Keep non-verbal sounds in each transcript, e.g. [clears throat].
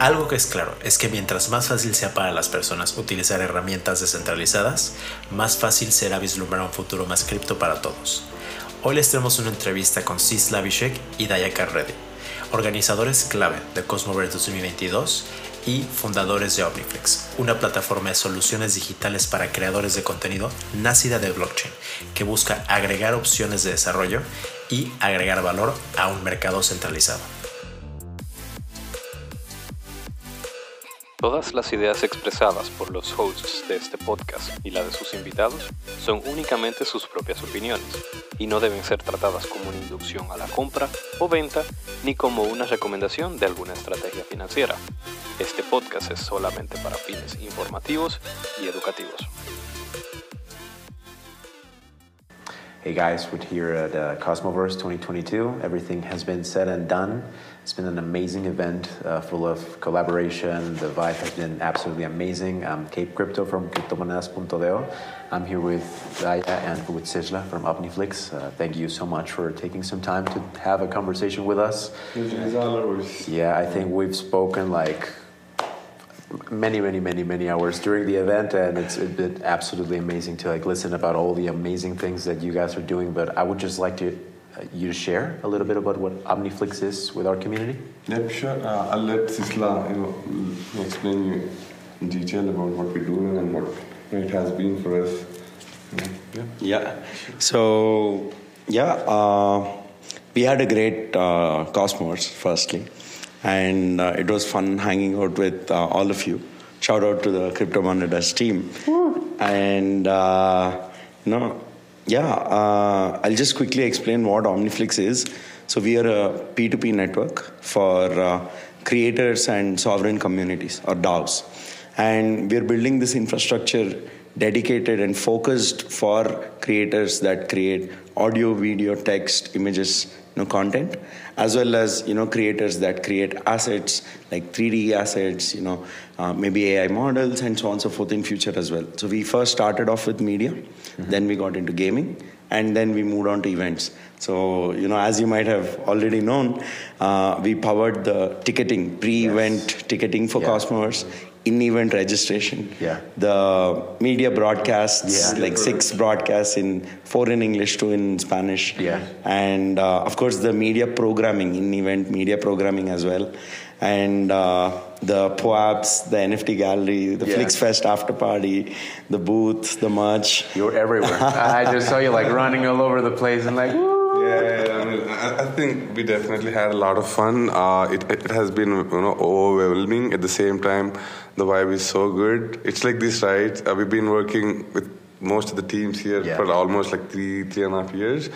Algo que es claro es que mientras más fácil sea para las personas utilizar herramientas descentralizadas, más fácil será vislumbrar un futuro más cripto para todos. Hoy les tenemos una entrevista con Cis Lavishek y Dayakar Reddy, organizadores clave de Cosmoverse 2022 y fundadores de Omniflex, una plataforma de soluciones digitales para creadores de contenido nacida de blockchain, que busca agregar opciones de desarrollo y agregar valor a un mercado centralizado. Todas las ideas expresadas por los hosts de este podcast y la de sus invitados son únicamente sus propias opiniones y no deben ser tratadas como una inducción a la compra o venta ni como una recomendación de alguna estrategia financiera. Este podcast es solamente para fines informativos y educativos. Hey guys, we're here at uh, Cosmoverse 2022. Everything has been said and done. It's been an amazing event uh, full of collaboration. The vibe has been absolutely amazing. I'm Cape Crypto from Cryptomonedas.do. I'm here with Daya and with Sistla from Omniflix. Uh, thank you so much for taking some time to have a conversation with us. Yeah, I think we've spoken like many, many, many, many hours during the event, and it's been absolutely amazing to like listen about all the amazing things that you guys are doing. But I would just like to you share a little bit about what Omniflix is with our community. Yep, sure. Uh, I'll let Sistla you know explain you in detail about what we're doing and what it has been for us. Yeah. Yeah. So yeah, uh, we had a great uh, Cosmos firstly and uh, it was fun hanging out with uh, all of you. Shout out to the Crypto Monedas team. And, uh, you know, yeah, uh, I'll just quickly explain what Omniflix is. So, we are a P2P network for uh, creators and sovereign communities, or DAOs. And we're building this infrastructure dedicated and focused for creators that create audio, video, text, images, know, content, as well as you know creators that create assets like 3D assets, you know, uh, maybe AI models and so on and so forth in future as well. So we first started off with media, mm-hmm. then we got into gaming, and then we moved on to events. So you know, as you might have already known, uh, we powered the ticketing, pre-event yes. ticketing for yeah. Cosmos in-event registration. Yeah. The media broadcasts, yeah. like six broadcasts in four in English, two in Spanish. Yeah. And uh, of course the media programming, in-event media programming as well. And uh, the POAPs, the NFT gallery, the yeah. FlixFest after party, the booth, the merch. You're everywhere. [laughs] I just saw you like running all over the place and like. Yeah, I mean, I, think we definitely had a lot of fun. Uh, it, it has been you know overwhelming. At the same time, the vibe is so good. It's like this, right? Uh, we've been working with most of the teams here yeah. for almost like three, three and a half years.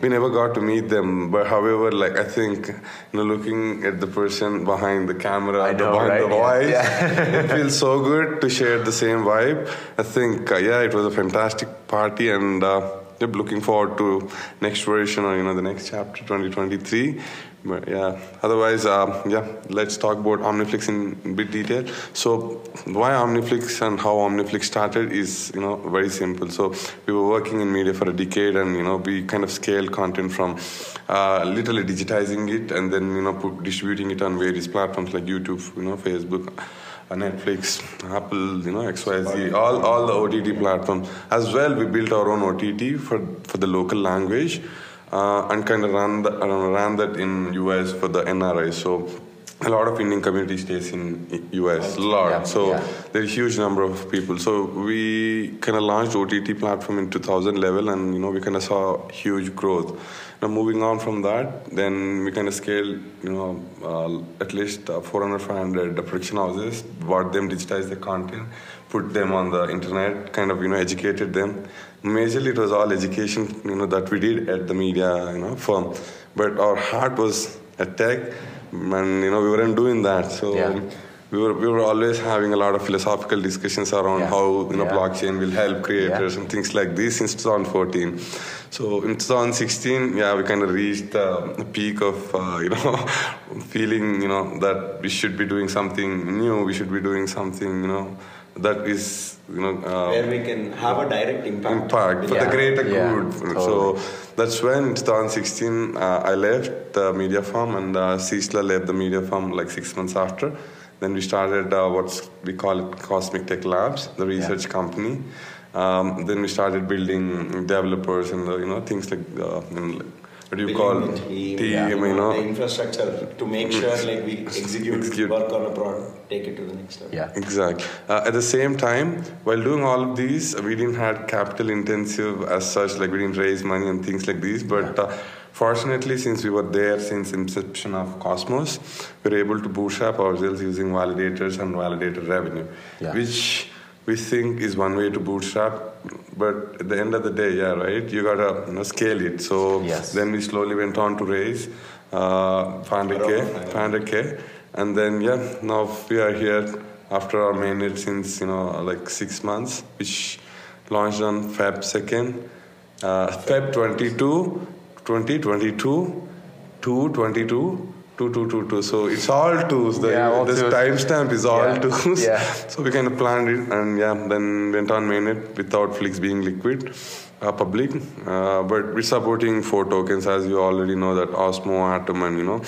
We never got to meet them, but however, like I think, you know, looking at the person behind the camera, know, behind right? the voice, yeah. it [laughs] feels so good to share the same vibe. I think, uh, yeah, it was a fantastic party, and uh, looking forward to next version or you know the next chapter, 2023. But yeah, otherwise, uh, yeah, let's talk about Omniflix in bit detail. So, why Omniflix and how Omniflix started is, you know, very simple. So, we were working in media for a decade, and you know, we kind of scaled content from uh, literally digitizing it and then you know distributing it on various platforms like YouTube, you know, Facebook. Netflix, Apple, you know, XYZ, all, all the OTT platforms. As well, we built our own OTT for, for the local language uh, and kind of ran, the, uh, ran that in US for the NRI. So a lot of Indian community stays in US, a lot. Yeah, so yeah. there's a huge number of people. So we kind of launched OTT platform in 2000 level, and you know we kind of saw huge growth. Now moving on from that, then we kind of scaled, you know, uh, at least uh, 400, 500 production houses, bought them, digitized the content, put them on the internet, kind of you know educated them. Majorly, it was all education, you know, that we did at the media, you know, firm. But our heart was at tech and you know we weren't doing that so yeah. we were we were always having a lot of philosophical discussions around yeah. how you know yeah. blockchain will help creators and things like this since 2014 so in 2016 yeah we kind of reached the peak of uh, [laughs] you know feeling you know that we should be doing something new we should be doing something you know that is you know uh, where we can have a direct impact impact for yeah. the greater good totally. so that's when 2016 uh, I left the media firm and uh, Sistla left the media firm like six months after Then we started uh, what we call it Cosmic Tech Labs, the research yeah. company. Um, then we started building developers and the, you know things like uh, what do you call team, team you know? The infrastructure to make sure like we execute, execute. work on a product take it to the next level. Yeah. Exactly uh, at the same time while doing all of these we didn't have capital intensive as such like we didn't raise money and things like these but uh, Fortunately, since we were there since inception of Cosmos, we were able to bootstrap ourselves using validators and validator revenue, yeah. which we think is one way to bootstrap but at the end of the day yeah right? You gotta you know, scale it. So yes. then we slowly went on to raise uh, 500k 500k and then yeah now we are here after our mainnet since you know like six months which launched on feb 2nd uh, feb 22 2022 222 two two two two. So it's all twos. The yeah, this timestamp is all yeah. twos. Yeah. [laughs] So we kind of planned it, and yeah, then went on mainnet without Flix being liquid. Uh, public, uh, but we're supporting four tokens as you already know that Osmo, Atom, and you know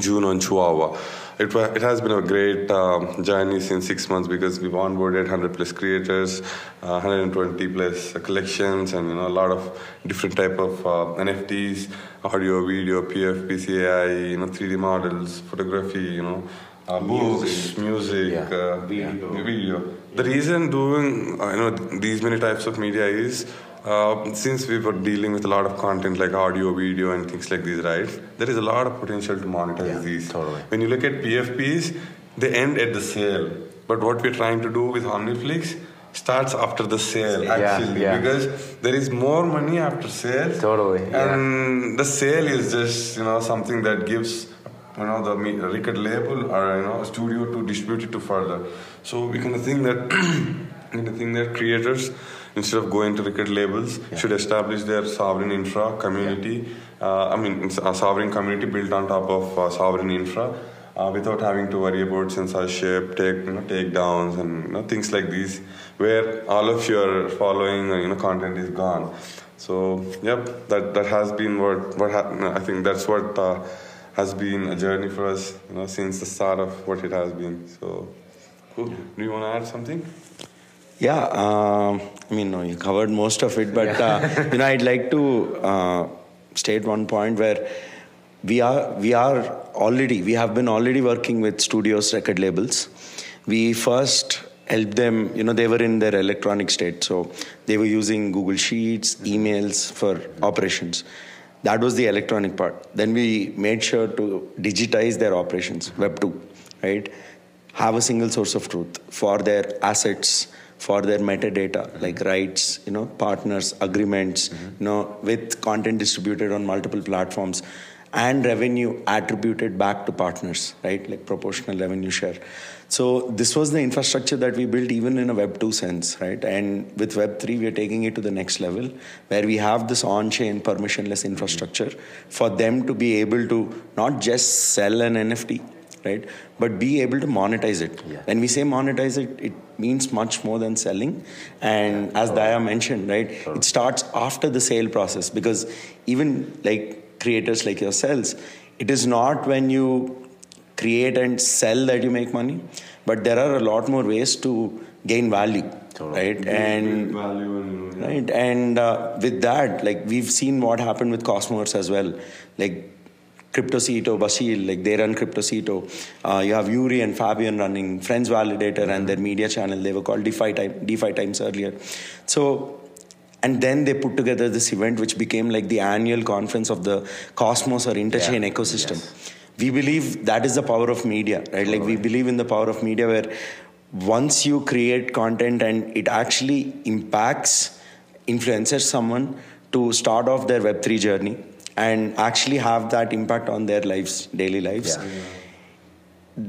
Juno and Chihuahua it, it has been a great uh, journey since six months because we've onboarded 100 plus creators, uh, 120 plus collections, and you know a lot of different type of uh, NFTs, audio, video, PF, PCAI, you know 3D models, photography, you know. Uh, books, music, yeah. Uh, video. video. The reason doing uh, you know these many types of media is uh, since we were dealing with a lot of content like audio, video, and things like these, right? There is a lot of potential to monetize yeah, these. Totally. When you look at PFPs, they end at the sale. But what we're trying to do with Omniflix starts after the sale, actually, yeah, yeah. because there is more money after sale. Totally. And the sale is just you know something that gives you know the record label or you know studio to distribute it to further. So we kind of think that [clears throat] we kind of think that creators instead of going to record labels, yeah. should establish their sovereign infra community. Uh, I mean, a sovereign community built on top of uh, sovereign infra. Uh, without having to worry about censorship, take you know takedowns and you know, things like these, where all of your following you know content is gone. So yep, that that has been what what ha- I think that's what uh, has been a journey for us, you know, since the start of what it has been. So, cool. Do you want to add something? Yeah, um, I mean, no, you covered most of it, but uh, you know, I'd like to uh, state one point where we are we are already we have been already working with studios, record labels. We first helped them. You know, they were in their electronic state, so they were using Google Sheets, emails for operations. That was the electronic part. Then we made sure to digitize their operations, Web two, right? Have a single source of truth for their assets for their metadata like rights you know partners agreements mm-hmm. you know with content distributed on multiple platforms and revenue attributed back to partners right like proportional revenue share so this was the infrastructure that we built even in a web 2 sense right and with web 3 we are taking it to the next level where we have this on chain permissionless infrastructure for them to be able to not just sell an nft right? But be able to monetize it. Yeah. When we say monetize it, it means much more than selling. And yeah, as Daya mentioned, right, it starts after the sale process because even like creators like yourselves, it is not when you create and sell that you make money, but there are a lot more ways to gain value. Totally. Right and value and, yeah. right and uh, with that, like we've seen what happened with Cosmos as well. Like CryptoCito, Basil, like they run CryptoCito. Uh, you have Yuri and Fabian running Friends Validator and their media channel. They were called DeFi, time, DeFi Times earlier. So, and then they put together this event which became like the annual conference of the Cosmos or Interchain yeah. ecosystem. Yes. We believe that is the power of media, right? Like we believe in the power of media where once you create content and it actually impacts, influences someone to start off their Web3 journey and actually have that impact on their lives, daily lives. Yeah.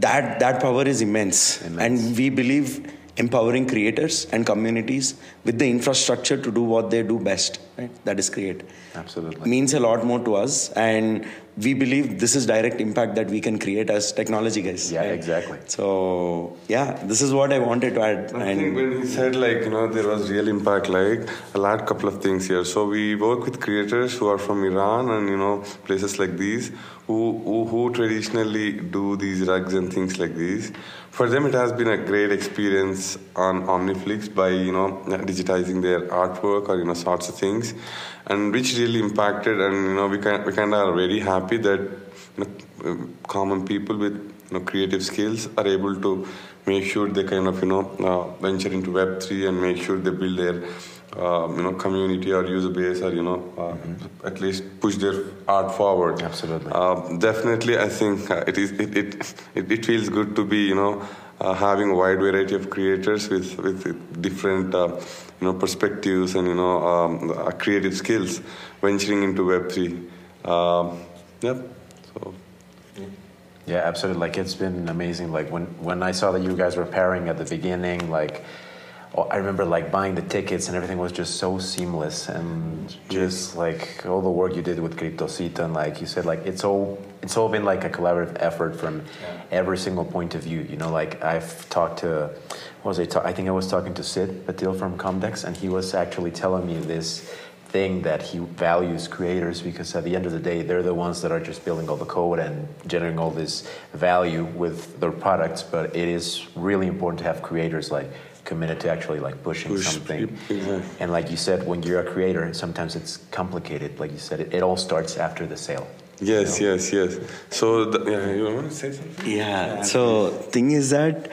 That that power is immense. immense, and we believe empowering creators and communities with the infrastructure to do what they do best. Right? That is create. Absolutely means a lot more to us, and we believe this is direct impact that we can create as technology guys. Yeah, exactly. So yeah, this is what I wanted to add. I think when he said like you know there was real impact, like I'll add couple of things here. So we work with creators who are from Iran and you know places like these who who, who traditionally do these rugs and things like these. For them, it has been a great experience on Omniflix by you know digitizing their artwork or you know sorts of things, and which really impacted. And you know we kind we kind of are very happy that you know, common people with you know creative skills are able to make sure they kind of you know uh, venture into Web three and make sure they build their uh, you know community or user base or you know uh, mm-hmm. at least push their art forward. Absolutely. Uh, definitely, I think uh, it is it, it, it it feels good to be you know uh, having a wide variety of creators with with different uh, you know perspectives and you know um, creative skills venturing into Web three. Um, yep. So. Yeah, absolutely. Like it's been amazing. Like when when I saw that you guys were pairing at the beginning, like oh, I remember like buying the tickets and everything was just so seamless and just like all the work you did with Cryptocito and like you said, like it's all it's all been like a collaborative effort from yeah. every single point of view. You know, like I've talked to what was I? Ta- I think I was talking to Sid Patil from Comdex, and he was actually telling me this thing that he values creators because at the end of the day they're the ones that are just building all the code and generating all this value with their products. But it is really important to have creators like committed to actually like pushing Push, something. Exactly. and like you said when you're a creator sometimes it's complicated. Like you said it, it all starts after the sale. Yes you know? yes yes. So the, yeah you want to say something? Yeah, yeah so thing is that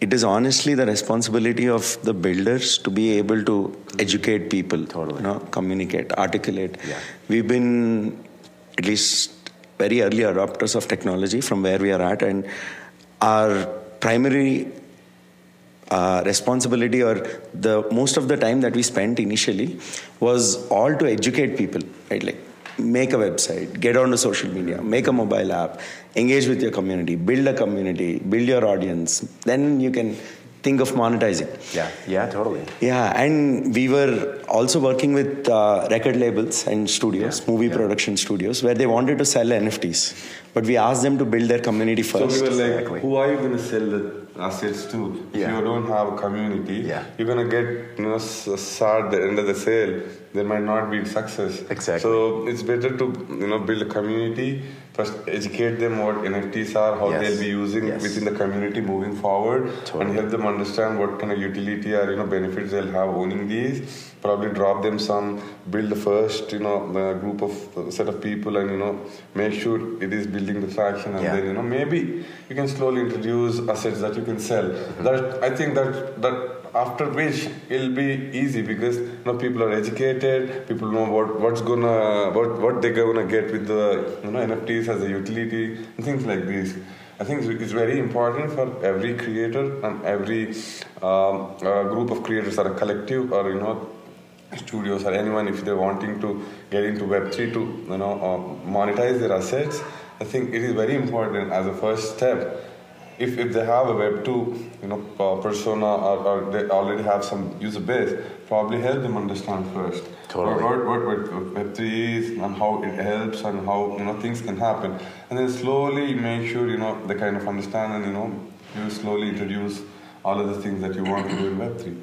it is honestly the responsibility of the builders to be able to educate people totally you know, communicate articulate. Yeah. we've been at least very early adopters of technology from where we are at and our primary uh, responsibility or the most of the time that we spent initially was all to educate people right? Like make a website, get onto social media, make a mobile app, engage with your community, build a community, build your audience. Then you can think of monetizing. Yeah, yeah, totally. Yeah, and we were also working with uh, record labels and studios, yeah. movie yeah. production studios, where they wanted to sell NFTs. But we asked them to build their community first. So we were like, exactly. who are you going to sell the assets to? If you don't have a community, yeah. you're going to get, you know, sad at the end of the sale there might not be success. Exactly. So it's better to you know build a community first, educate them what NFTs are, how yes. they'll be using yes. within the community moving forward, totally. and help them understand what kind of utility or you know benefits they'll have owning these. Probably drop them some, build the first you know group of uh, set of people, and you know make sure it is building the traction, and yeah. then you know maybe you can slowly introduce assets that you can sell. Mm-hmm. That I think that that after which it'll be easy because you know people are educated people know what what's gonna what what they're gonna get with the you know nfts as a utility and things like this i think it's very important for every creator and every um, uh, group of creators or a collective or you know studios or anyone if they're wanting to get into web3 to you know uh, monetize their assets i think it is very important as a first step if, if they have a Web 2 you know, uh, persona or, or, they already have some user base, probably help them understand first totally. what, what, what Web 3 is and how it helps and how you know things can happen. And then slowly make sure you know they kind of understand and you know you slowly introduce all of the things that you want to do in Web 3.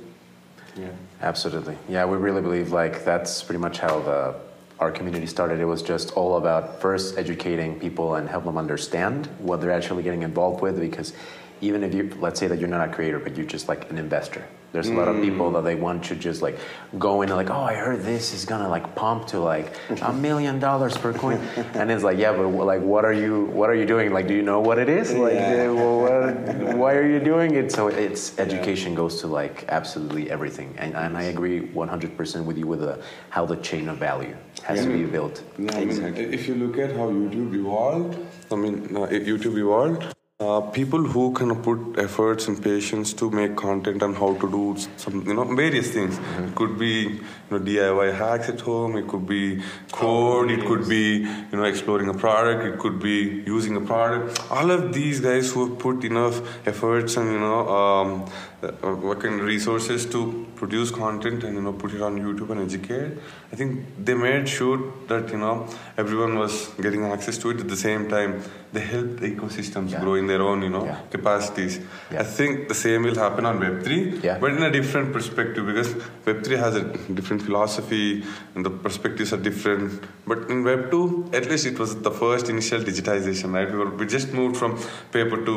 Yeah. Absolutely. Yeah, we really believe like that's pretty much how the our community started, it was just all about first educating people and help them understand what they're actually getting involved with. Because even if you, let's say that you're not a creator, but you're just like an investor, there's a lot of people mm. that they want to just like go in and like, oh, I heard this is gonna like pump to like a [laughs] million dollars per coin, and it's like, yeah, but like, what are you, what are you doing? Like, do you know what it is? Like, yeah. well, what, [laughs] why are you doing it? So it's education yeah. goes to like absolutely everything, and, and I agree 100% with you with the, how the chain of value has yeah. to be built. No, I mean, if you look at how YouTube evolved, I mean, uh, YouTube evolved uh, people who kind of put efforts and patience to make content on how to do some, you know, various things. Mm-hmm. It could be, you know, DIY hacks at home. It could be code. It could be, you know, exploring a product. It could be using a product. All of these guys who have put enough efforts and you know, um, uh, of resources to produce content and you know put it on YouTube and educate. I think they made sure that you know everyone was getting access to it at the same time. They helped the ecosystems Yeah. grow in their own you know Yeah. capacities. Yeah. I think the same will happen on Web three, but in a different perspective because Web three has a different philosophy and the perspectives are different. But in Web two, at least it was the first initial digitization, right? We, were, we just moved from paper to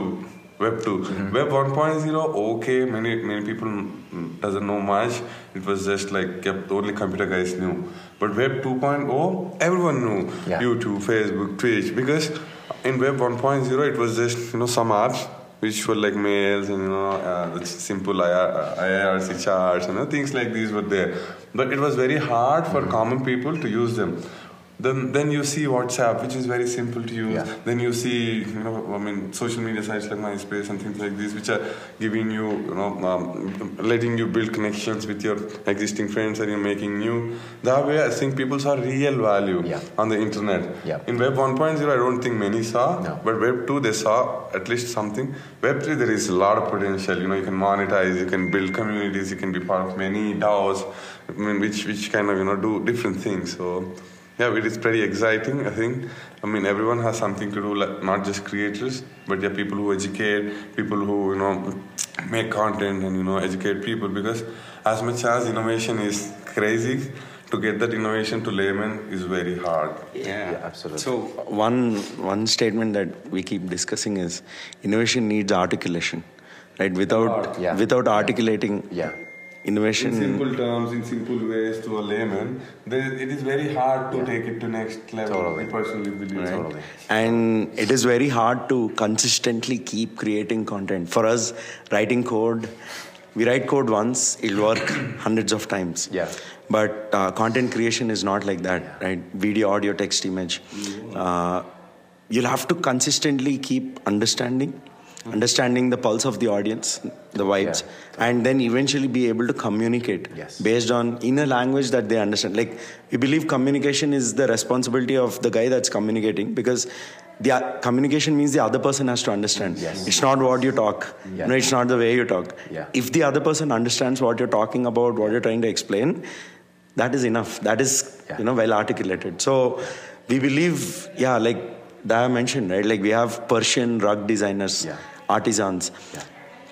Web 2. Mm-hmm. Web 1.0, okay, many many people doesn't know much. It was just like yep, only computer guys knew. But Web 2.0, everyone knew. Yeah. YouTube, Facebook, Twitch. Because in Web 1.0, it was just you know some apps which were like mails and you know uh, the simple IR, uh, IRC charts, you know things like these were there. But it was very hard for mm-hmm. common people to use them. Then, then you see WhatsApp, which is very simple to use. Yeah. Then you see, you know, I mean, social media sites like MySpace and things like this, which are giving you, you know, um, letting you build connections with your existing friends and you're making new. That way, I think people saw real value Yeah. on the internet. Yeah. In Web 1.0, I don't think many saw, No. but Web 2, they saw at least something. Web 3, there is a lot of potential. You know, you can monetize, you can build communities, you can be part of many DAOs, I mean, which, which kind of, you know, do different things. So, yeah, it is pretty exciting, I think. I mean, everyone has something to do, like, not just creators, but yeah, people who educate, people who, you know, make content and, you know, educate people. Because as much as innovation is crazy, to get that innovation to layman is very hard. Yeah. Yeah, absolutely. So one one statement that we keep discussing is innovation needs articulation, right? Without Yeah. without articulating Yeah. Innovation. In simple terms, in simple ways to a layman, it is very hard to take it to next level. Totally. I personally believe. Right. Totally. And it is very hard to consistently keep creating content. For us, writing code, we write code once, it'll work [coughs] hundreds of times. Yeah. But uh, content creation is not like that, right? Video, audio, text, image. Uh, you'll have to consistently keep understanding, understanding the pulse of the audience, the vibes, and then eventually be able to communicate Yes. based on in a language that they understand. Like we believe communication is the responsibility of the guy that's communicating because the uh, communication means the other person has to understand. Yes. It's not what you talk. Yeah. No, it's not the way you talk. Yeah. If the other person understands what you're talking about, what you're trying to explain, that is enough. That is Yeah. you know well articulated. So we believe, yeah, like that I mentioned, right? Like we have Persian rug designers, Yeah. Artisans. Yeah.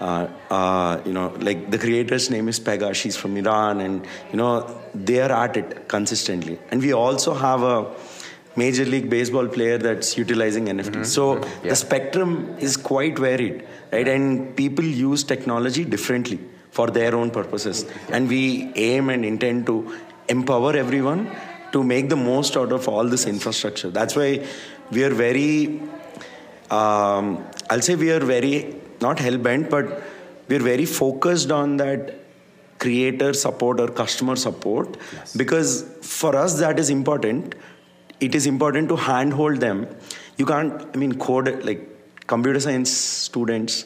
Uh, uh, you know, like the creator's name is Pega. She's from Iran, and you know they are at it consistently. And we also have a major league baseball player that's utilizing NFTs. So Yeah. the spectrum is quite varied, right? And people use technology differently for their own purposes. And we aim and intend to empower everyone to make the most out of all this infrastructure. That's why we are very, um, I'll say we are very, not hell bent, but we're very focused on that creator support or customer support. Because for us that is important. It is important to handhold them. You can't i mean code like computer science students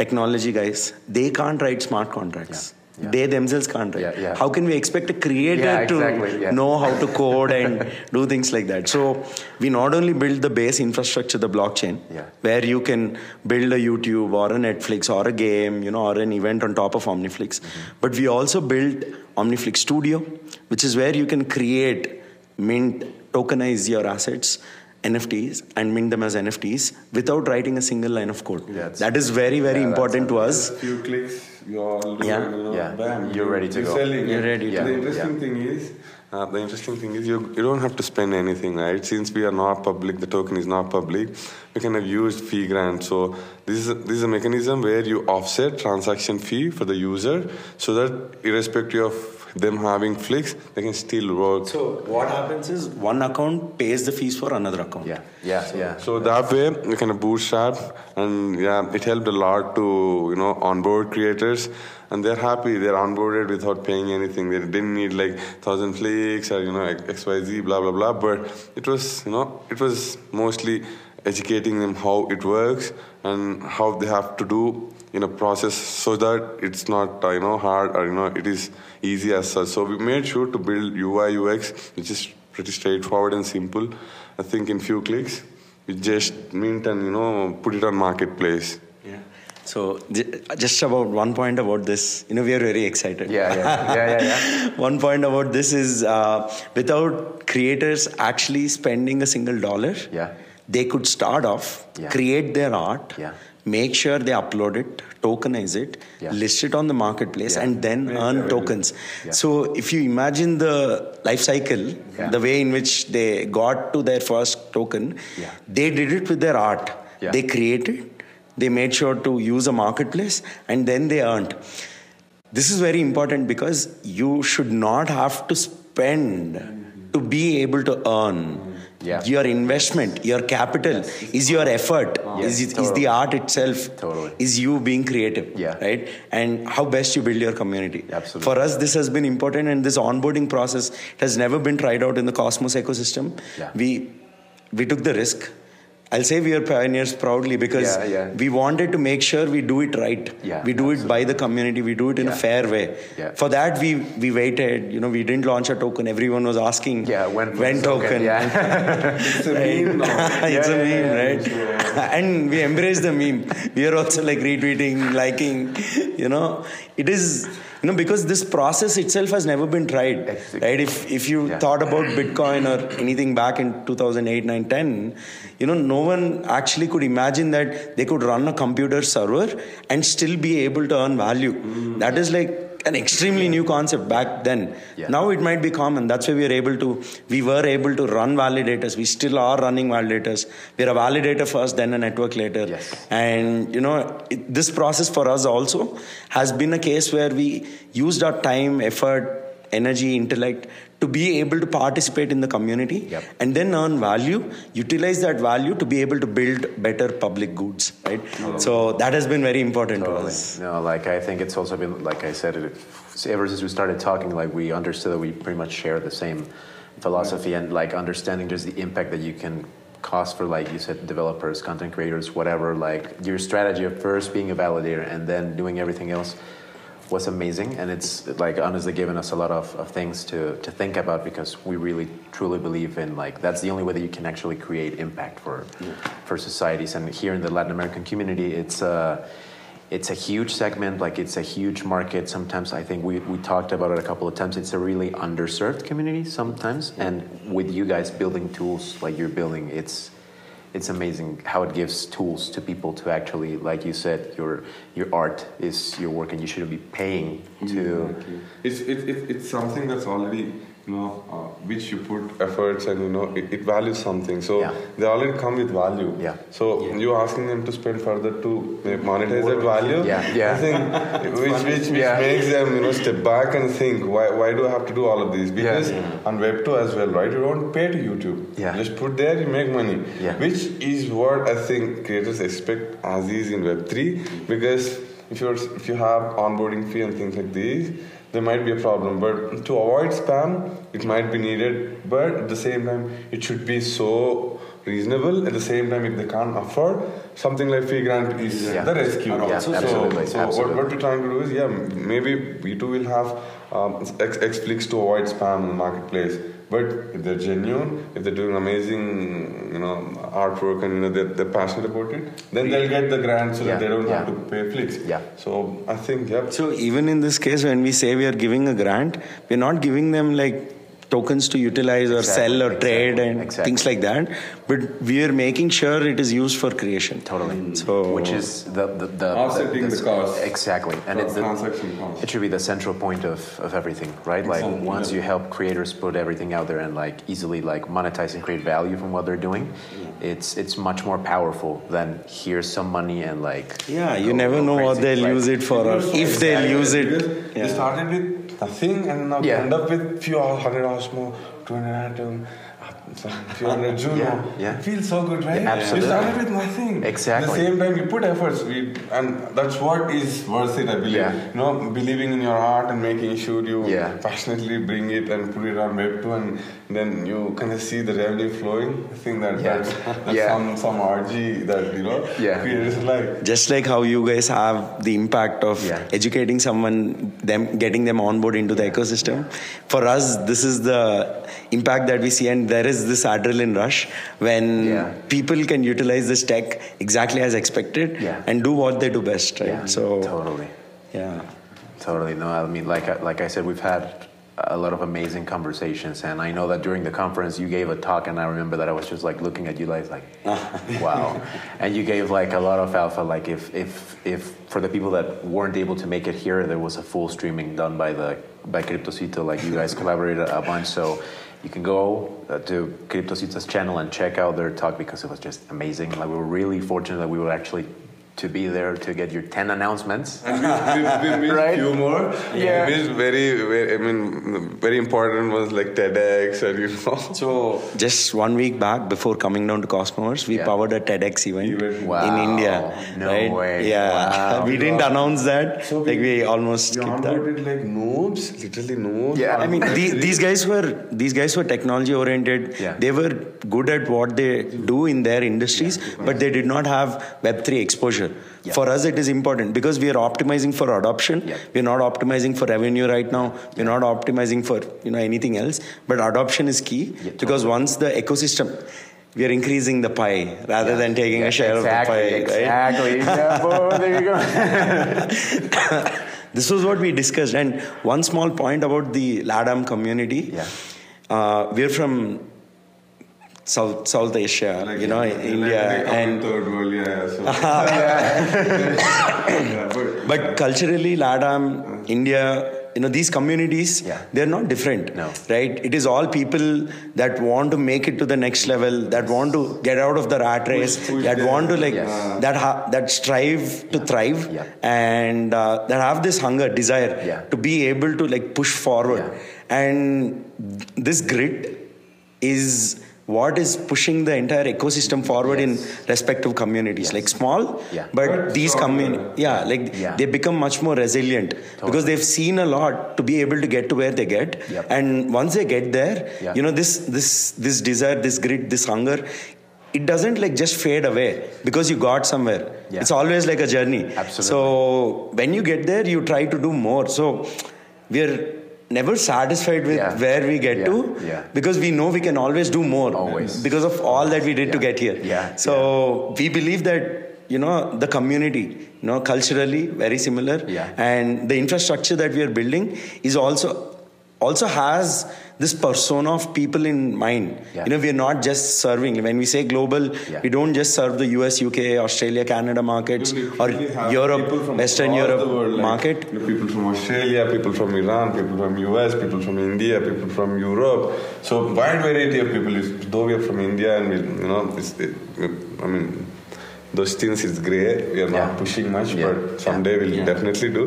technology guys they can't write smart contracts. Yeah, yeah. they themselves can't write Yeah, yeah. how can we expect a creator Yeah, exactly, to yeah. know how to code and [laughs] do things like that so we not only build the base infrastructure the blockchain Yeah. where you can build a YouTube or a Netflix or a game, you know, or an event on top of Omniflix. But we also built Omniflix Studio, which is where you can create, mint, tokenize your assets, NFTs, and mint them as NFTs without writing a single line of code. Yeah, that is very, very Yeah, important to us. A few clicks, you do, Yeah. you know, Yeah. bam, You're ready to you're go. Selling You're it. ready to The interesting Yeah. thing is, uh, the interesting thing is you, you don't have to spend anything, right? Since we are not public, the token is not public. We can have used fee grant. So this is a, this is a mechanism where you offset transaction fee for the user, so that irrespective of them having Flix, they can still work. So what happens is one account pays the fees for another account. Yeah. Yeah. Yeah. So that way, we kind of bootstrap, and yeah, it helped a lot to you know onboard creators, and they're happy. They're onboarded without paying anything. They didn't need like thousand clicks or you know X Y Z blah blah blah. But it was you know it was mostly educating them how it works and how they have to do in a process so that it's not uh, you know hard or you know it is easy as such. So we made sure to build UI UX, which is pretty straightforward and simple. I think in few clicks, we just mint and you know put it on marketplace. Yeah. So just about one point about this, you know, we are very excited. Yeah, yeah, yeah, yeah. yeah. [laughs] one point about this is uh, without creators actually spending a single dollar, Yeah. they could start off, Yeah. create their art, Yeah. Make sure they upload it, tokenize it, Yeah. list it on the marketplace, Yeah. and then earn tokens. Yeah. So if you imagine the life cycle, Yeah. the way in which they got to their first token, Yeah. they did it with their art. Yeah. They created, they made sure to use a marketplace, and then they earned. This is very important because you should not have to spend to be able to earn. Yeah. Your investment, your capital is your effort, Yes, is, is totally. the art itself, Totally. is you being creative, Yeah. right? And how best you build your community. Absolutely. For us, this has been important, and this onboarding process has never been tried out in the Cosmos ecosystem. Yeah. We we took the risk. I'll say we are pioneers proudly because Yeah, yeah. we wanted to make sure we do it right. Yeah, we do it by the community. We do it in a fair way. Yeah. For that, we we waited. You know, we didn't launch a token. Everyone was asking. Yeah, when when token? Yeah. [laughs] It's a meme now. [laughs] it's a meme, right? and we embrace the meme. We are also like retweeting, liking. You know, it is you know because this process itself has never been tried, Exactly. right? If if you Yeah. thought about Bitcoin or anything back in 2008, 9, 10, you know, no one actually could imagine that they could run a computer server and still be able to earn value. Mm. That is like an extremely new concept back then. Yeah. Now it might be common. That's why we are able to, we were able to run validators. We still are running validators. We're a validator first, then a network later. Yes. And, you know, it, this process for us also has been a case where we used our time, effort, energy, intellect to be able to participate in the community Yep. and then earn value, utilize that value to be able to build better public goods, right? So that has been very important to us. No, like I think it's also been like I said, it, ever since we started talking, like we understood that we pretty much share the same philosophy and like understanding just the impact that you can cause for like you said developers content creators whatever like your strategy of first being a validator and then doing everything else was amazing and it's like honestly given us a lot of, of things to, to think about because we really truly believe in like that's the only way that you can actually create impact for for societies. And here in the latin american community it's a it's a huge segment like it's a huge market. Sometimes i think we, we talked about it a couple of times. It's a really underserved community sometimes. And with you guys building tools like you're building it's it's amazing how it gives tools to people to actually like you said your your art is your work and you shouldn't be paying to It's, it, it, it's something that's already, you know, uh, which you put efforts and, you know, it, it values something. So Yeah. they already come with value. Yeah. So you're asking them to spend further to uh, monetize that value. Yeah, yeah. I think [laughs] which, which, which Yeah. makes them, you know, step back and think, why, why do I have to do all of this? Because on Web2 as well, right, you don't pay to YouTube. Yeah. Just put there, you make money. Yeah. Which is what I think creators expect as is in Web3 because if you're if you have onboarding fee and things like these, there might be a problem. But to avoid spam, it might be needed. But at the same time, it should be so reasonable. At the same time, if they can't afford something like fee grant is Yeah. the rescue. Yeah, so, absolutely, so absolutely. What, what we're trying to do is, yeah, maybe we too will have um, X, X to avoid spam in the marketplace. But if they're genuine, if they're doing amazing, you know, artwork and you know they're, they're passionate about it, then they'll get the grant so Yeah, that they don't have to pay Flix. Yeah. So I think, yeah. So even in this case, when we say we are giving a grant, we're not giving them like tokens to utilize or Exactly, sell or trade exactly, and exactly. things like that. But we are making sure it is used for creation. totally So mm. which is the the, the Offsetting the cost. exactly and it's the, Transaction cost. it should be the central point of, of everything right like once yeah. you help creators put everything out there and like easily like monetize and create value from what they're doing it's it's much more powerful than here's some money and like yeah, you go- never go know what they'll right? use it for or if they'll use Because it. They started with nothing and now Yeah. end up with few hundred hours more, two hundred atom, some uh, few hundred [laughs] joule Yeah, yeah. It feels so good, right? Yeah, absolutely. You started with nothing. Exactly. At the same time, you put efforts, we, and that's what is worth it, I believe. Yeah. You know, believing in your art and making sure you Yeah. passionately bring it and put it on Web2 and then you kind of see the revenue flowing. I think that Yeah. that's, [laughs] that's Yeah. some some RG that you know Yeah. creators like. just like how you guys have the impact of Yeah. educating someone them getting them on board into the ecosystem for us this is the impact that we see and there is this adrenaline rush when Yeah. people can utilize this tech exactly as expected Yeah. and do what they do best right Yeah, so totally. yeah Totally. No, I mean, like like I said, we've had a lot of amazing conversations, and I know that during the conference you gave a talk, and I remember that I was just like looking at you like, like [laughs] wow, and you gave like a lot of alpha. Like if if if for the people that weren't able to make it here, there was a full streaming done by the by Cryptocito. Like you guys collaborated a bunch, so. You can go uh, to Cryptocito's channel and check out their talk because it was just amazing. Like we were really fortunate that we were actually to be there to get your 10 announcements. we, we missed Right? few more. Yeah. We missed very, very, I mean, very important was like TEDx and you know. [laughs] so just one week back before coming down to cosmos we Yeah. powered a tedx event Event. Wow. in india No right way. yeah Wow. [laughs] we didn't announce that So like we almost we skipped that onboarded like noobs, literally noobs. Yeah, I mean, these, these guys were these guys were technology oriented. Yeah. They were good at what they do in their industries, but they did not have Web three Yeah. For us, it is important because we are optimizing for adoption. Yeah. We're not optimizing for revenue right now. We're not optimizing for you know anything else. But adoption is key because once the ecosystem. We are increasing the pie rather Yeah. than taking Yeah, a share exactly, of the pie. Right? Exactly. [laughs] There you go. [laughs] this was what we discussed. And one small point about the LATAM community. Yeah. Uh, we're from South South Asia, Like, you know, like, India, like, and third [laughs] world, yeah. So. [laughs] yeah, but, but culturally, LATAM, India, you know, these communities, Yeah. they're not different, No. right? It is all people that want to make it to the next level, that want to get out of the rat race, push that their- want to like Yes. that ha- that strive to thrive, Yeah. and uh, that have this hunger, desire Yeah. to be able to like push forward, and this grit is what is pushing the entire ecosystem forward in respective communities like small Yeah. but But these stronger. communities yeah like Yeah. they become much more resilient because they've seen a lot to be able to get to where they get Yep. and once they get there Yeah. you know this this this desire this grit this hunger it doesn't like just fade away because you got somewhere Yeah. it's always like a journey Absolutely. so when you get there you try to do more so we're never satisfied with Yeah. where we get Yeah. to Yeah. because we know we can always do more Always. because of all that we did to get here Yeah. so we believe that you know the community you know culturally very similar Yeah. and the infrastructure that we are building is also also has this persona of people in mind Yeah. you know we are not just serving when we say global Yeah. we don't just serve the us uk australia canada markets or europe western europe the world, like, market you know, people from Australia, people from Iran, people from US, people from India, people from Europe. So wide variety of people. Is, though we are from India and we, you know, it's, it, I mean, those things is great. We are Yeah. not pushing much, Yeah. but someday we'll Yeah. definitely do.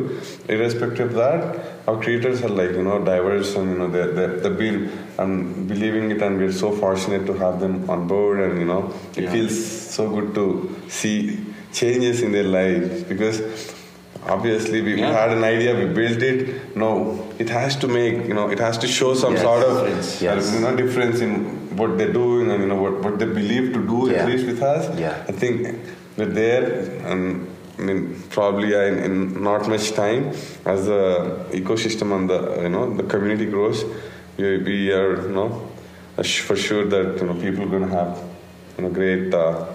Irrespective of that, our creators are like you know diverse and you know they're, they're, they've been um, believing it, and we're so fortunate to have them on board. And you know, it Yeah. feels so good to see changes in their lives because obviously we, we had an idea we built it no it has to make you know it has to show some Yes. sort of Difference, uh, yes. you know difference in what they're doing and you know what, what they believe to do Yeah. at least with us Yeah. i think we're there and I mean, probably in, in not much time, as the ecosystem and the you know the community grows, we, we are you know for sure that you know people are going to have you know great uh,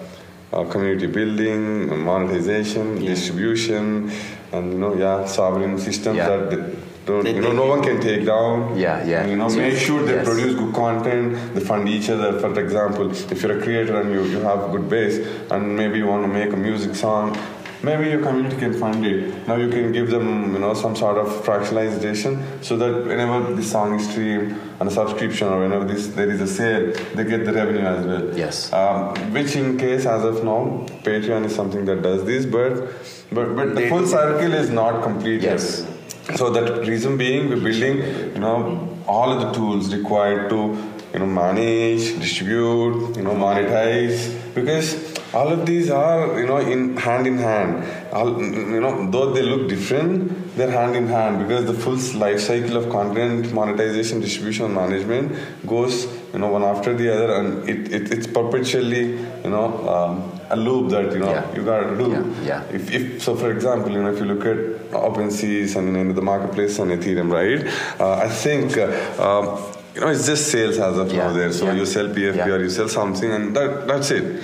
uh, community building, monetization, distribution, and you know yeah sovereign systems Yeah. that don't They you know no one can take down. Yeah, yeah. And, you know make sure they Yes. produce good content. They fund each other. For example, if you're a creator and you, you have good base and maybe you want to make a music song. Maybe your community can fund it. Now you can give them, you know, some sort of fractionalization, so that whenever the song is streamed on a subscription or whenever this there is a sale, they get the revenue as well. Yes. Um, which in case as of now, Patreon is something that does this, but but but the full circle is not complete. Yes. So that reason being, we're building, you know, all of the tools required to, you know, manage, distribute, you know, monetize, because all of these are, you know, in hand in hand. All, you know, though they look different, they're hand in hand because the full life cycle of content monetization, distribution, management goes you know one after the other, and it, it it's perpetually you know um, a loop that you know Yeah. you gotta do. Yeah, yeah. If, if so, for example, you know if you look at OpenSeas and you know, the marketplace and Ethereum, right? Uh, I think. Uh, um, you know, it's just sales as of Yeah, now there. So you sell PFP or you sell something, and that, that's it.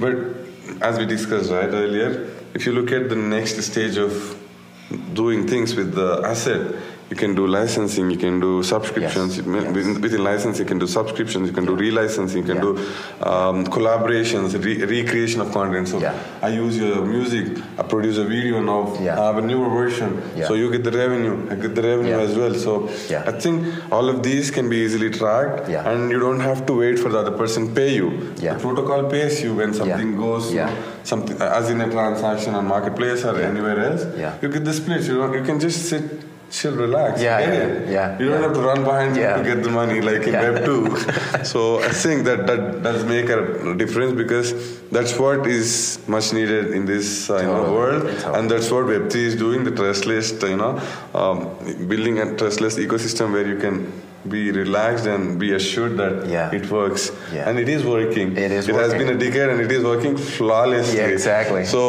But as we discussed right earlier, if you look at the next stage of doing things with the asset, you can do licensing, you can do subscriptions. Yes, You may- yes. Within, within licensing, you can do subscriptions, you can do relicensing, you can Yeah. do um, collaborations, re- recreation of content. So Yeah. I use your music, I produce a video now, Yeah. I have a newer version. Yeah. So you get the revenue, I get the revenue Yeah. as well. So Yeah. I think all of these can be easily tracked, Yeah. and you don't have to wait for the other person pay you. Yeah. The protocol pays you when something goes, Yeah. something as in a transaction on marketplace or anywhere else. Yeah. You get the splits. You you can just sit, chill, relax. Yeah, yeah, yeah, You don't yeah. have to run behind Yeah. to get the money like in Yeah. Web two. [laughs] so I think that that does make a difference because that's what is much needed in this uh, Totally. world, Totally. and that's what Web three is doing. The trustless, you know, um, building a trustless ecosystem where you can be relaxed and be assured that Yeah. it works Yeah. and it is working It is it has been a decade and it is working flawlessly Yeah, exactly. so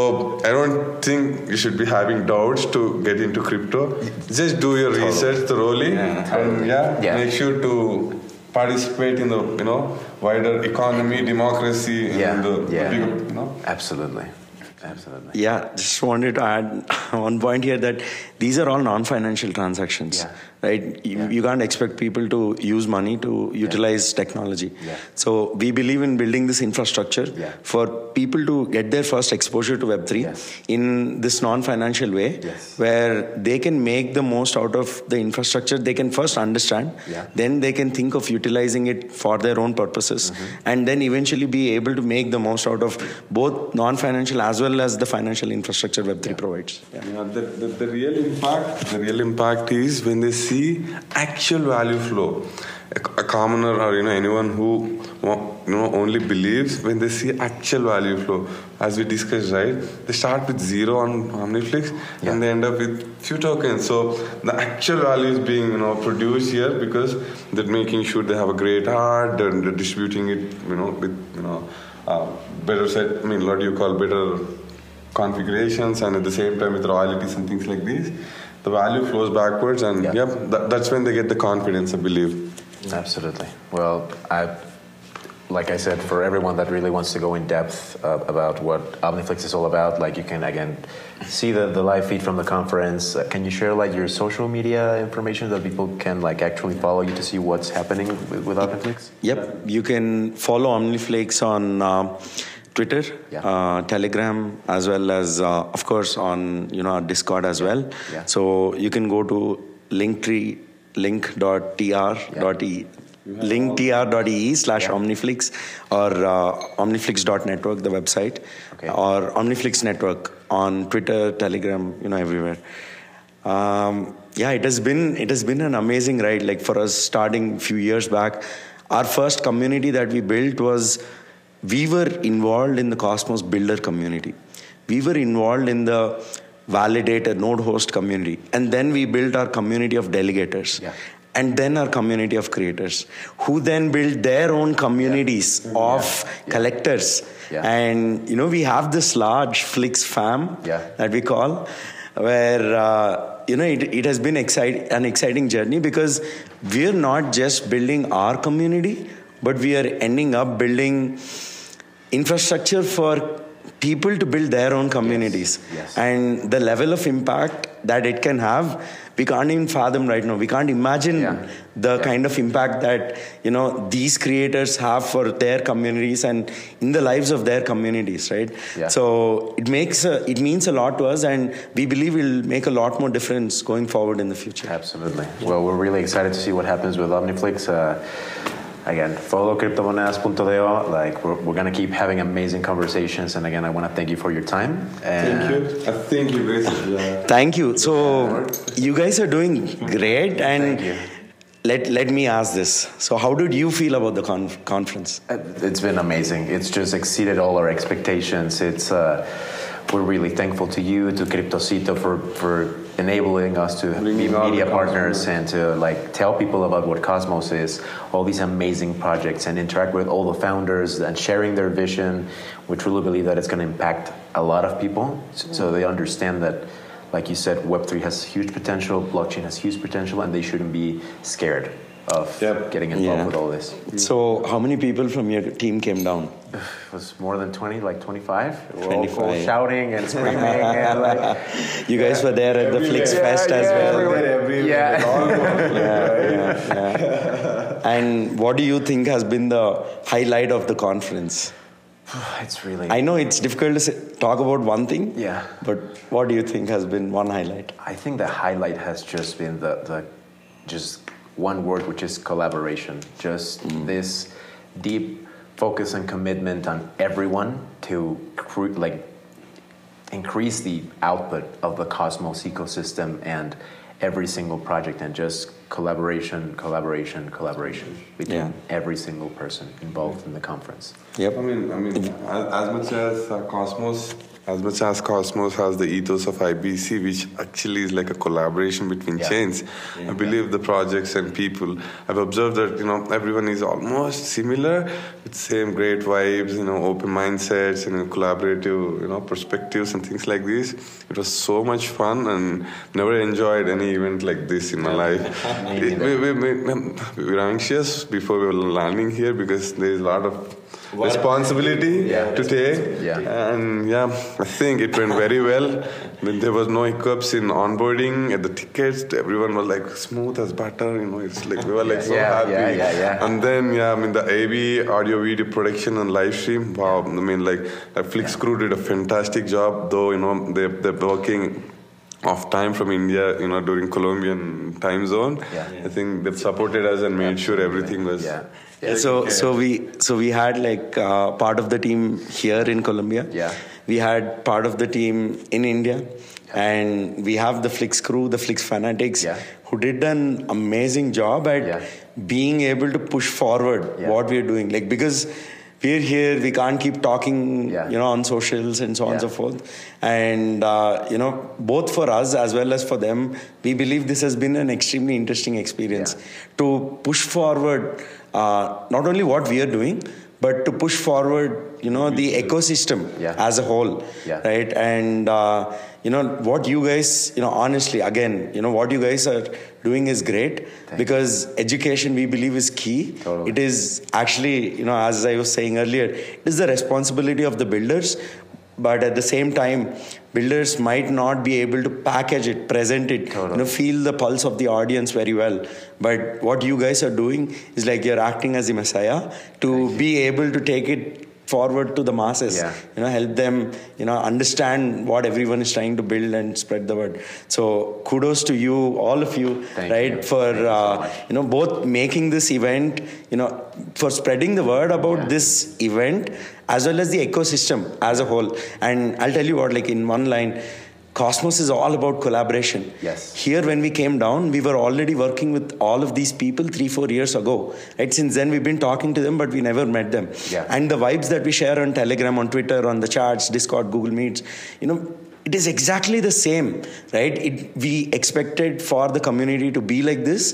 i don't think you should be having doubts to get into crypto just do your research thoroughly and yeah, Yeah. make sure to participate in the you know wider economy democracy Yeah, and the, yeah. the bigger, you know Absolutely. Absolutely. Yeah, just wanted to add [laughs] one point here that these are all non-financial transactions, Yeah. right? You, Yeah. you can't expect people to use money to utilize technology. Yeah. So we believe in building this infrastructure Yeah. for people to get their first exposure to Web3 Yes. in this non-financial way, Yes. where they can make the most out of the infrastructure. They can first understand, Yeah. then they can think of utilizing it for their own purposes, Mm-hmm. and then eventually be able to make the most out of both non-financial as well as the financial infrastructure Web3 provides. Yeah. Yeah, the, the, the real impact, the real impact is when they see actual value flow. A, a commoner or you know anyone who you know only believes when they see actual value flow. As we discussed, right? They start with zero on Omniflix Yeah. and they end up with few tokens. So the actual value is being you know produced here because they're making sure they have a great art. They're, they're distributing it you know with you know uh, better set. I mean, what do you call better configurations and at the same time with royalties and things like these the value flows backwards and Yeah. yep that, that's when they get the confidence i believe Absolutely. Well, I, like I said, for everyone that really wants to go in depth uh, about what Omniflix is all about, like you can again see the, the live feed from the conference. Uh, can you share like your social media information that people can like actually follow you to see what's happening with, with Omniflix? Yep, you can follow Omniflix on uh, Twitter, Yeah. uh, Telegram, as well as, uh, of course, on you know our Discord as well. Yeah. So you can go to linktree link.tr.e linktr.ee slash omniflix or uh, omniflix.network the website Okay. or omniflix network on twitter telegram you know everywhere um, yeah it has been it has been an amazing ride like for us starting a few years back our first community that we built was we were involved in the cosmos builder community we were involved in the validator node host community and then we built our community of delegators Yeah. and then our community of creators who then build their own communities of collectors Yeah. and you know we have this large flix fam Yeah. that we call where uh, you know it, it has been excite, an exciting journey because we're not just building our community but we are ending up building infrastructure for people to build their own communities Yes. and the level of impact that it can have we can't even fathom right now we can't imagine Yeah. the Yeah. kind of impact that you know these creators have for their communities and in the lives of their communities right Yeah. so it makes a, it means a lot to us and we believe it will make a lot more difference going forward in the future Absolutely. Well, we're really excited to see what happens with Omniflix. Uh, again, follow cryptomonedas.do. Like, we're, we're going to keep having amazing conversations. And again, I want to thank you for your time. And thank you i thank you guys. Thank you. So you guys are doing great, and Thank you. let let me ask this. So how did you feel about the con- conference? Uh, It's been amazing. It's just exceeded all our expectations. It's uh, we're really thankful to you, to Cryptocito, for for enabling us to Bringing be media partners and to like tell people about what Cosmos is, all these amazing projects, and interact with all the founders and sharing their vision. We truly believe that it's going to impact a lot of people, s- so they understand that, like you said, Web three has huge potential, blockchain has huge potential, and they shouldn't be scared of Yep. getting involved Yeah. with all this. So, how many people from your team came down? It was more than 20, like 25. We're all shouting and screaming and [laughs] like. You guys were there at the Flix Yeah, Fest as yeah, well. everywhere. [laughs] Yeah. And what do you think has been the highlight of the conference? [sighs] It's really. I know it's difficult to say, talk about one thing. Yeah. But what do you think has been one highlight? I think the highlight has just been the, the just one word, which is collaboration. Just this deep focus and commitment on everyone to cre- like increase the output of the Cosmos ecosystem and every single project, and just collaboration, collaboration, collaboration between Yeah. every single person involved in the conference. Yep. I mean, I mean, as, as much as uh, Cosmos, as much as Cosmos has the ethos of IBC, which actually is like a collaboration between Yeah. chains, I believe the projects and people. I've observed that you know everyone is almost similar with same great vibes, you know, open mindsets and you know, collaborative, you know, perspectives and things like this. It was so much fun, and never enjoyed any event like this in my life. [laughs] we, we, we, we were anxious before we were landing here because there is a lot of responsibility Yeah. to take. Yeah. And yeah, I think it went very well. I mean, there was no hiccups in onboarding at the tickets. Everyone was like smooth as butter. You know, it's like we were like so Yeah, happy. yeah, yeah, yeah. And then yeah, I mean the AV audio video production and live stream. Wow. I mean like Flix Crew did a fantastic job. Though you know they they're working. Off time from India, you know, during Colombian time zone. Yeah. I think they've supported us and made sure everything was. Yeah. Yeah, so so we so we had like uh, part of the team here in Colombia. Yeah. We had part of the team in India, and we have the Flix crew, the Flix fanatics, Yeah. who did an amazing job at Yeah. being able to push forward Yeah. what we're doing. Like because we're here, we can't keep talking, Yeah. you know, on socials and so on and so forth. And uh, you know, both for us as well as for them, we believe this has been an extremely interesting experience to push forward uh, not only what we are doing, but to push forward, you know, the ecosystem Yeah. as a whole, Yeah. right? And uh, you know what you guys, you know, honestly, again, you know what you guys are doing is great Thank because education we believe is key. Totally. It is actually, you know, as I was saying earlier, it is the responsibility of the builders. But at the same time, builders might not be able to package it, present it, you know, feel the pulse of the audience very well. But what you guys are doing is like you're acting as the messiah to be able to take it forward to the masses Yeah. you know help them you know understand what everyone is trying to build and spread the word so kudos to you all of you Thank right you. for Thank you so uh, you know both making this event you know for spreading the word about Yeah. this event as well as the ecosystem as a whole and i'll tell you what like in one line cosmos is all about collaboration Yes. here when we came down we were already working with all of these people 3 4 years ago right since then we've been talking to them but we never met them Yeah. and the vibes that we share on telegram on twitter on the chats discord google meets you know it is exactly the same right it, we expected for the community to be like this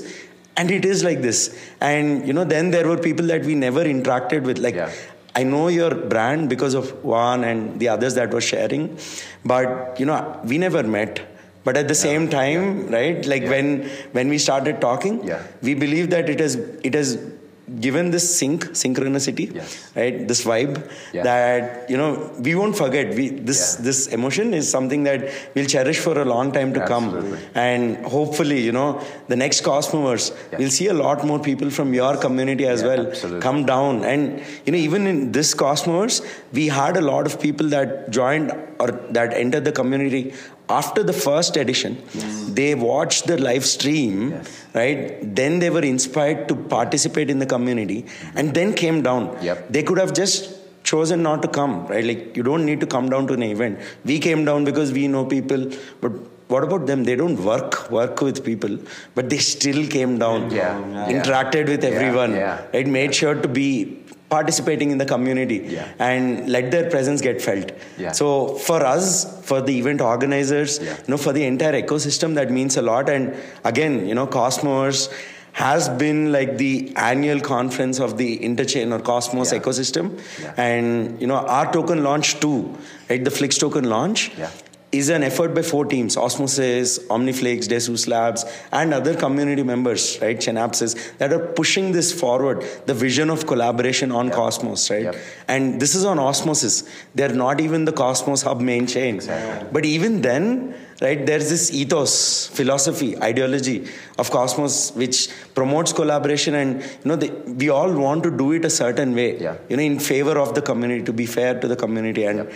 and it is like this and you know then there were people that we never interacted with like Yeah. I know your brand because of Juan and the others that were sharing, but you know we never met. But at the same time, right? Like when when we started talking, Yeah. we believe that it has it has given this sync synchronicity, Yes. right? This vibe Yeah. that you know we won't forget. We this Yeah. this emotion is something that we'll cherish for a long time to Absolutely. come, and hopefully, you know, the next Cosmoverse, we'll see a lot more people from your community as Yeah, well absolutely. come down and you know even in this cosmos we had a lot of people that joined or that entered the community after the first edition they watched the live stream Yes. right then they were inspired to participate in the community and then came down Yep. they could have just chosen not to come right like you don't need to come down to an event we came down because we know people but what about them they don't work work with people but they still came down Yeah. Yeah. interacted with everyone yeah. right made sure to be participating in the community Yeah. and let their presence get felt. Yeah. So for us, for the event organizers, Yeah. you know, for the entire ecosystem, that means a lot. And again, you know, Cosmos has been like the annual conference of the interchain or Cosmos ecosystem. And you know, our token launch too, right? The Flix token launch Yeah. Is an effort by four teams Osmosis, Omniflix, Desus Labs, and other community members, right? Synapses that are pushing this forward, the vision of collaboration on Cosmos, right? Yep. And this is on Osmosis. They're not even the Cosmos Hub main chain. Exactly. But even then, right, there's this ethos, philosophy, ideology of Cosmos which promotes collaboration and you know they, we all want to do it a certain way Yeah. you know in favor of the community to be fair to the community and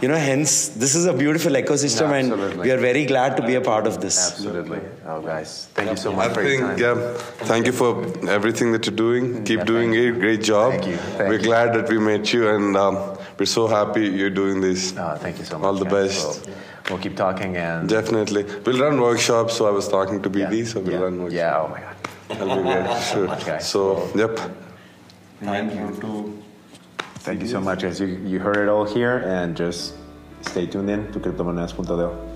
you know hence this is a beautiful ecosystem and we are very glad to be a part of this Absolutely. Oh, guys, thank you so I much for your think, time. yeah, thank you for everything that you're doing. Keep Yeah, doing thank it. Great job. Thank you. Thank we're you. glad that we met you, and um, we're so happy you're doing this. Oh, thank you so much. All the guys. best. We'll, we'll keep talking and Definitely. We'll run workshops. So I was talking to BD, yeah, so we'll yeah, run workshops. yeah. Oh my God. That'll be great. Sure. [laughs] much, guys. So, yep. thank you to Thank you so much, guys. You, you heard it all here, and just stay tuned in to cryptomonedas.de.